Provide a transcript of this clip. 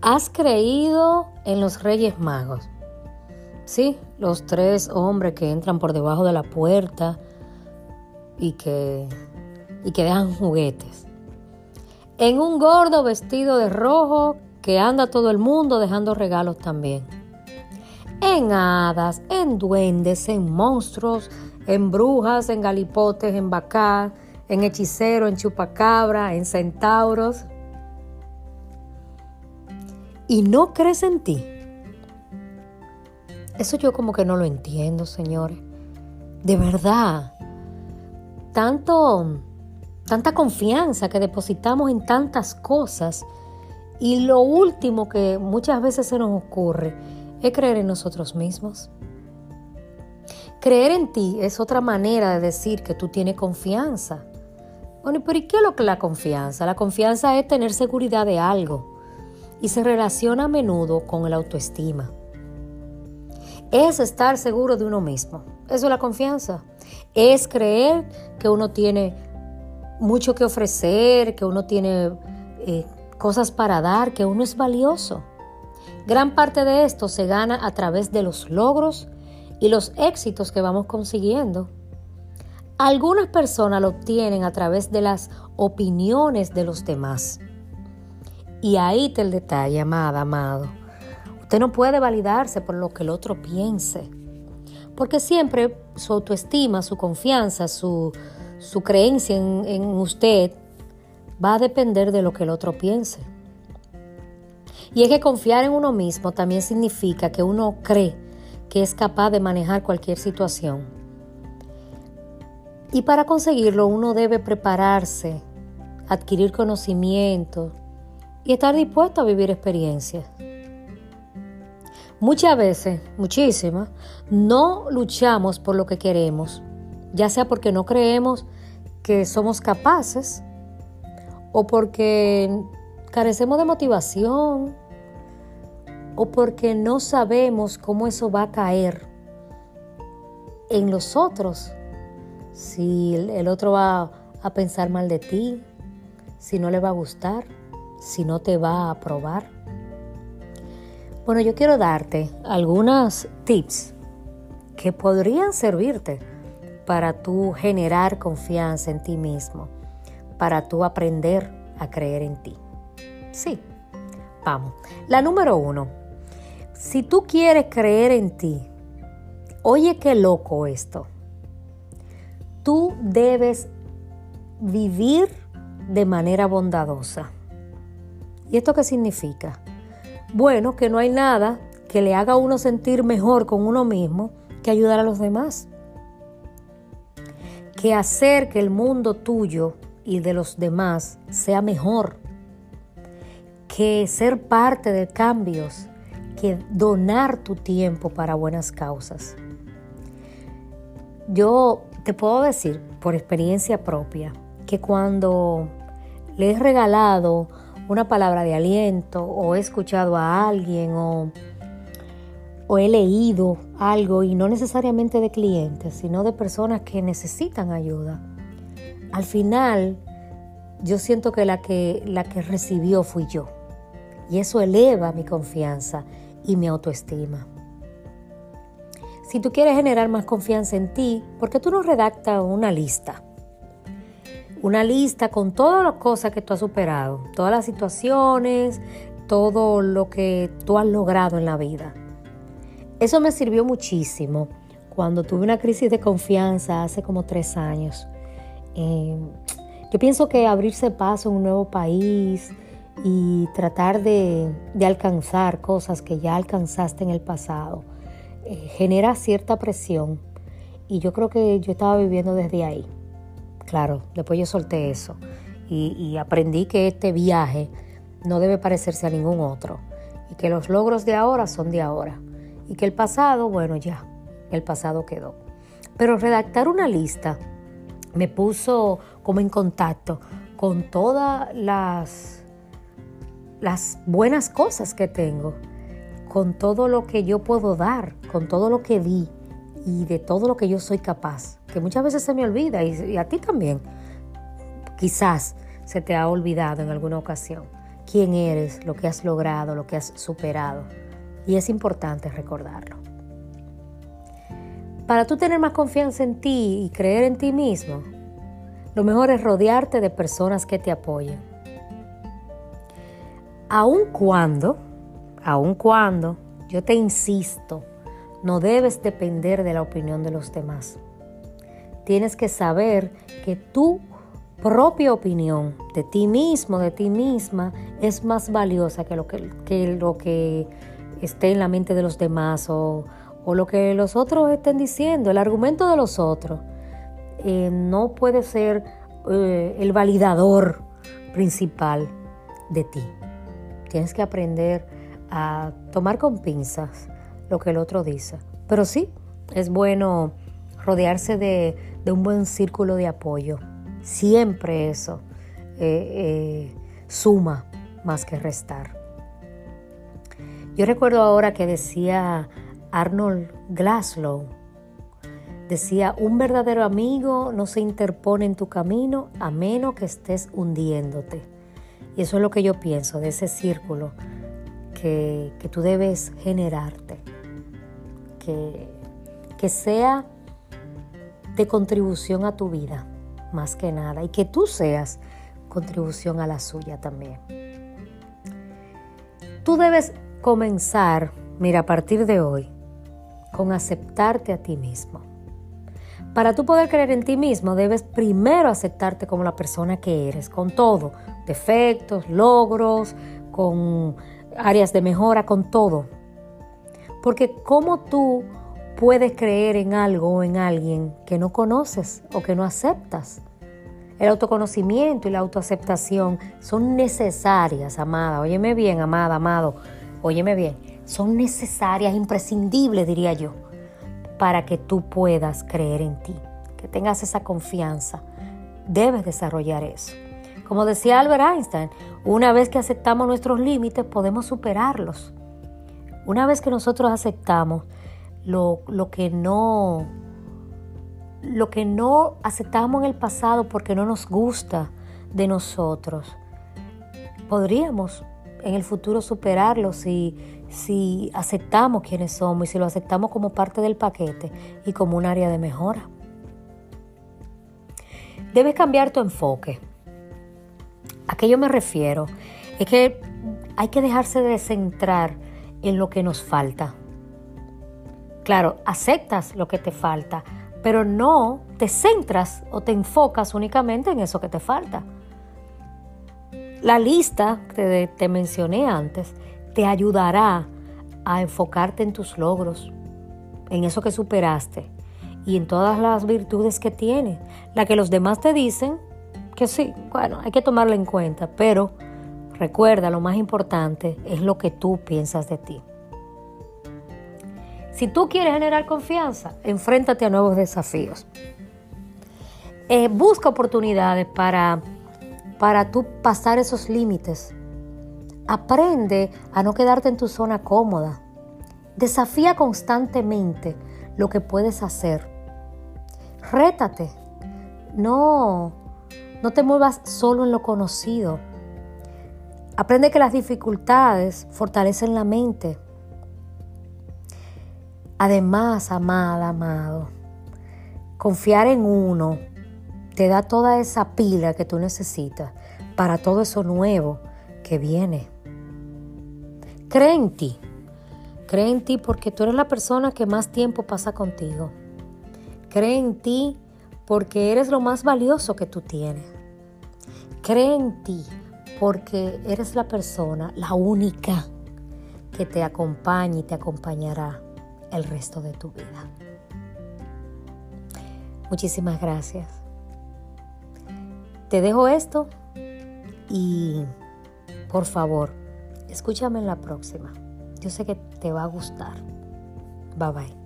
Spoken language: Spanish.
¿Has creído en los Reyes Magos? Sí, los tres hombres que entran por debajo de la puerta y que, y que dejan juguetes. En un gordo vestido de rojo que anda todo el mundo dejando regalos también. En hadas, en duendes, en monstruos, en brujas, en galipotes, en bacá, en hechicero, en chupacabra, en centauros y no crees en ti. Eso yo como que no lo entiendo, señores. De verdad. Tanto, tanta confianza que depositamos en tantas cosas y lo último que muchas veces se nos ocurre es creer en nosotros mismos. Creer en ti es otra manera de decir que tú tienes confianza. Bueno, pero ¿y qué es lo que la confianza? La confianza es tener seguridad de algo y se relaciona a menudo con el autoestima. Es estar seguro de uno mismo. Eso es la confianza. Es creer que uno tiene mucho que ofrecer, que uno tiene eh, cosas para dar, que uno es valioso. Gran parte de esto se gana a través de los logros y los éxitos que vamos consiguiendo. Algunas personas lo obtienen a través de las opiniones de los demás. Y ahí está el detalle, amada, amado. Usted no puede validarse por lo que el otro piense. Porque siempre su autoestima, su confianza, su, creencia en, en usted va a depender de lo que el otro piense. Y es que confiar en uno mismo también significa que uno cree que es capaz de manejar cualquier situación. Y para conseguirlo uno debe prepararse, adquirir conocimiento, y estar dispuesto a vivir experiencias. Muchas veces, muchísimas, no luchamos por lo que queremos, ya sea porque no creemos que somos capaces o porque carecemos de motivación o porque no sabemos cómo eso va a caer en los otros. Si el otro va a pensar mal de ti, si no le va a gustar si no te va a aprobar? Bueno, yo quiero darte algunos tips que podrían servirte para tú generar confianza en ti mismo, para tú aprender a creer en ti. Sí, vamos. La número uno, si tú quieres creer en ti, oye qué loco esto, tú debes vivir de manera bondadosa. ¿Y esto qué significa? Bueno, que no hay nada que le haga uno sentir mejor con uno mismo que ayudar a los demás. Que hacer que el mundo tuyo y de los demás sea mejor. Que ser parte de cambios. Que donar tu tiempo para buenas causas. Yo te puedo decir por experiencia propia que cuando le he regalado una palabra de aliento o he escuchado a alguien o, he leído algo y no necesariamente de clientes, sino de personas que necesitan ayuda. Al final, yo siento que la que, la que recibió fui yo. Y eso eleva mi confianza y mi autoestima. Si tú quieres generar más confianza en ti, ¿por qué tú no redactas una lista? Una lista con todas las cosas que tú has superado, todas las situaciones, todo lo que tú has logrado en la vida. Eso me sirvió muchísimo cuando tuve una crisis de confianza hace como tres años. Eh, yo pienso que abrirse paso en un nuevo país y tratar de, alcanzar cosas que ya alcanzaste en el pasado eh, genera cierta presión y yo creo que yo estaba viviendo desde ahí. Claro, después yo solté eso y, aprendí que este viaje no debe parecerse a ningún otro y que los logros de ahora son de ahora y que el pasado, bueno, ya, el pasado quedó. Pero redactar una lista me puso como en contacto con todas las, las buenas cosas que tengo, con todo lo que yo puedo dar, con todo lo que di y de todo lo que yo soy capaz que muchas veces se me olvida y, a ti también. Quizás se te ha olvidado en alguna ocasión quién eres, lo que has logrado, lo que has superado. Y es importante recordarlo. Para tú tener más confianza en ti y creer en ti mismo, lo mejor es rodearte de personas que te apoyen. Aun cuando, aun cuando, yo te insisto, no debes depender de la opinión de los demás. Tienes que saber que tu propia opinión de ti mismo, de ti misma, es más valiosa que lo que, lo que esté en la mente de los demás o, lo que los otros estén diciendo. El argumento de los otros eh, no puede ser eh, el validador principal de ti. Tienes que aprender a tomar con pinzas lo que el otro dice. Pero sí, es bueno rodearse de, un buen círculo de apoyo. Siempre eso eh, eh, suma más que restar. Yo recuerdo ahora que decía Arnold Glaslow, decía, un verdadero amigo no se interpone en tu camino a menos que estés hundiéndote. Y eso es lo que yo pienso de ese círculo que, que tú debes generarte. Que, que sea de contribución a tu vida, más que nada, y que tú seas contribución a la suya también. Tú debes comenzar, mira, a partir de hoy, con aceptarte a ti mismo. Para tú poder creer en ti mismo, debes primero aceptarte como la persona que eres, con todo, defectos, logros, con áreas de mejora, con todo. Porque como tú puedes creer en algo o en alguien que no conoces o que no aceptas. El autoconocimiento y la autoaceptación son necesarias, amada. Óyeme bien, amada, amado. Óyeme bien. Son necesarias, imprescindibles, diría yo, para que tú puedas creer en ti, que tengas esa confianza. Debes desarrollar eso. Como decía Albert Einstein, una vez que aceptamos nuestros límites, podemos superarlos. Una vez que nosotros aceptamos lo, que no lo que no aceptamos en el pasado porque no nos gusta de nosotros. Podríamos en el futuro superarlo si, si aceptamos quienes somos y si lo aceptamos como parte del paquete y como un área de mejora. Debes cambiar tu enfoque. ¿A qué yo me refiero? Es que hay que dejarse de centrar en lo que nos falta Claro, aceptas lo que te falta, pero no te centras o te enfocas únicamente en eso que te falta. La lista que te mencioné antes te ayudará a enfocarte en tus logros, en eso que superaste y en todas las virtudes que tienes. La que los demás te dicen que sí, bueno, hay que tomarla en cuenta, pero recuerda, lo más importante es lo que tú piensas de ti. Si tú quieres generar confianza, enfréntate a nuevos desafíos. Eh, busca oportunidades para, para tú pasar esos límites. Aprende a no quedarte en tu zona cómoda. Desafía constantemente lo que puedes hacer. Rétate. No, no te muevas solo en lo conocido. Aprende que las dificultades fortalecen la mente Además, amada, amado, confiar en uno te da toda esa pila que tú necesitas para todo eso nuevo que viene. Cree en ti. Cree en ti porque tú eres la persona que más tiempo pasa contigo. Cree en ti porque eres lo más valioso que tú tienes. Cree en ti porque eres la persona, la única, que te acompaña y te acompañará el resto de tu vida. Muchísimas gracias. Te dejo esto y por favor, escúchame en la próxima. Yo sé que te va a gustar. Bye bye.